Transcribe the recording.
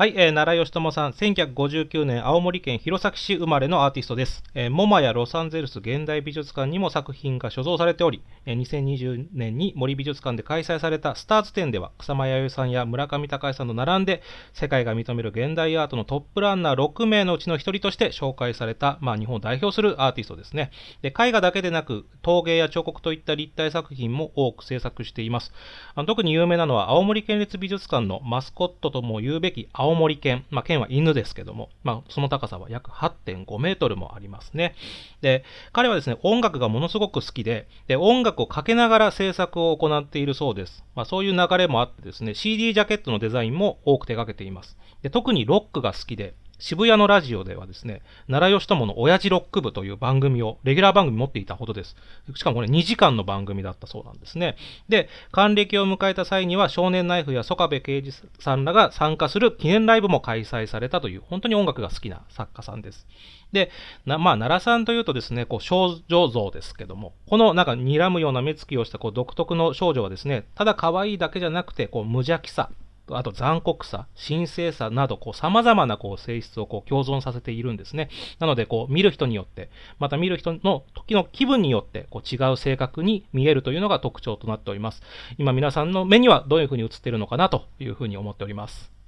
はい、えー、奈良義友さん、1959年青森県弘前市生まれのアーティストです。えー、モマやロサンゼルス現代美術館にも作品が所蔵されており、えー、2020年に森美術館で開催されたスターズ展では、草間彌生さんや村上隆さんと並んで、世界が認める現代アートのトップランナー6名のうちの1人として紹介された、まあ、日本を代表するアーティストですね。で絵画だけでなく、陶芸や彫刻といった立体作品も多く制作しています。あの特に有名なのは、青森県立美術館のマスコットとも言うべき青青森県、まあ県は犬ですけども、まあ、その高さは約8.5メートルもありますね。で、彼はですね、音楽がものすごく好きで、で、音楽をかけながら制作を行っているそうです。まあ、そういう流れもあってですね、CD ジャケットのデザインも多く手掛けています。で、特にロックが好きで、渋谷のラジオではですね、奈良義友の親父ロック部という番組を、レギュラー番組持っていたほどです。しかもこれ2時間の番組だったそうなんですね。で、還暦を迎えた際には少年ナイフや曽我部圭司さんらが参加する記念ライブも開催されたという、本当に音楽が好きな作家さんです。で、まあ、奈良さんというとですね、こう少女像ですけども、このなんか睨むような目つきをしたこう独特の少女はですね、ただ可愛いだけじゃなくて、こう無邪気さ、あと残酷さ、神聖さなど、こう、様々なこう性質をこう共存させているんですね。なので、こう、見る人によって、また見る人の時の気分によって、こう、違う性格に見えるというのが特徴となっております。今、皆さんの目にはどういうふうに映っているのかなというふうに思っております。